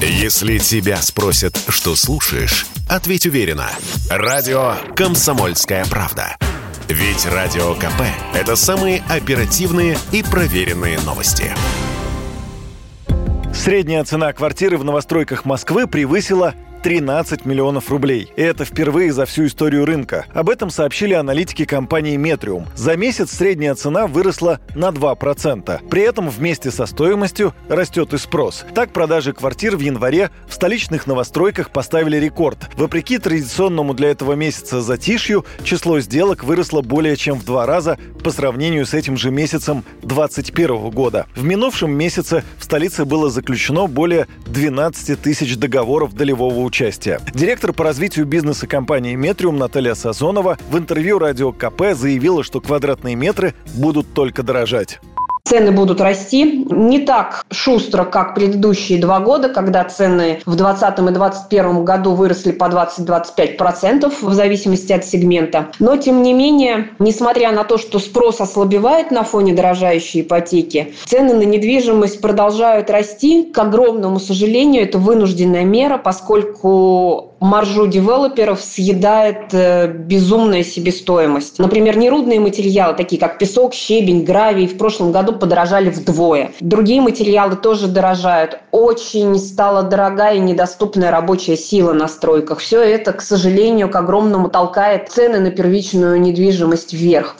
Если тебя спросят, что слушаешь, ответь уверенно. Радио «Комсомольская правда». Ведь Радио КП – это самые оперативные и проверенные новости. Средняя цена квартиры в новостройках Москвы превысила 13 миллионов рублей. И это впервые за всю историю рынка. Об этом сообщили аналитики компании Метриум. За месяц средняя цена выросла на 2%. При этом вместе со стоимостью растет и спрос. Так продажи квартир в январе в столичных новостройках поставили рекорд. Вопреки традиционному для этого месяца затишью, число сделок выросло более чем в два раза по сравнению с этим же месяцем 2021 года. В минувшем месяце в столице было заключено более 12 тысяч договоров долевого участия. Директор по развитию бизнеса компании «Метриум» Наталья Сазонова в интервью радио КП заявила, что квадратные метры будут только дорожать. Цены будут расти не так шустро, как предыдущие два года, когда цены в 2020 и 2021 году выросли по 20-25% в зависимости от сегмента. Но, тем не менее, несмотря на то, что спрос ослабевает на фоне дорожающей ипотеки, цены на недвижимость продолжают расти. К огромному сожалению, это вынужденная мера, поскольку маржу девелоперов съедает э, безумная себестоимость. Например, нерудные материалы, такие как песок, щебень, гравий, в прошлом году подорожали вдвое. Другие материалы тоже дорожают. Очень стала дорогая и недоступная рабочая сила на стройках. Все это, к сожалению, к огромному толкает цены на первичную недвижимость вверх.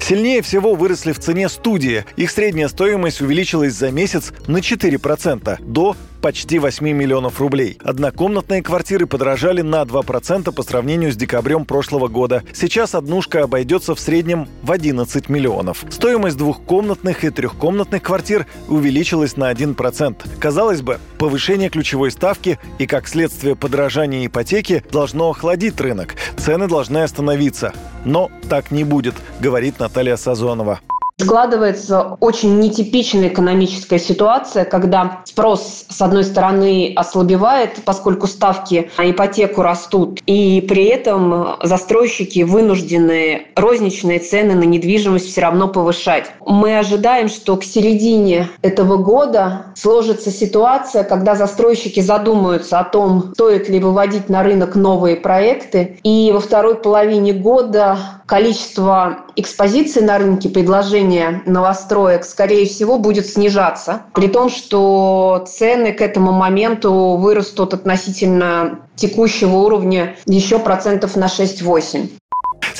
Сильнее всего выросли в цене студии. Их средняя стоимость увеличилась за месяц на 4% до почти 8 миллионов рублей. Однокомнатные квартиры подорожали на 2% по сравнению с декабрем прошлого года. Сейчас однушка обойдется в среднем в 11 миллионов. Стоимость двухкомнатных и трехкомнатных квартир увеличилась на 1%. Казалось бы, повышение ключевой ставки и, как следствие, подорожания ипотеки должно охладить рынок. Цены должны остановиться. Но так не будет, говорит Наталья Сазонова. Складывается очень нетипичная экономическая ситуация, когда спрос, с одной стороны, ослабевает, поскольку ставки на ипотеку растут, и при этом застройщики вынуждены розничные цены на недвижимость все равно повышать. Мы ожидаем, что к середине этого года сложится ситуация, когда застройщики задумаются о том, стоит ли выводить на рынок новые проекты, и во второй половине года количество экспозиций на рынке, предложения новостроек, скорее всего, будет снижаться. При том, что цены к этому моменту вырастут относительно текущего уровня еще процентов на 6-8.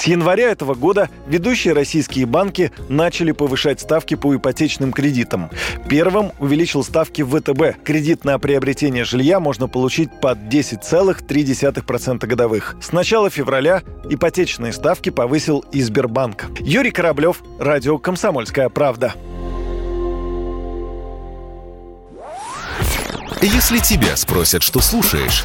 Января этого года ведущие российские банки начали повышать ставки по ипотечным кредитам. Первым увеличил ставки ВТБ. Кредит на приобретение жилья можно получить под 10,3% годовых. С начала февраля ипотечные ставки повысил и Сбербанк. Юрий Кораблев, Радио «Комсомольская правда». Если тебя спросят, что слушаешь,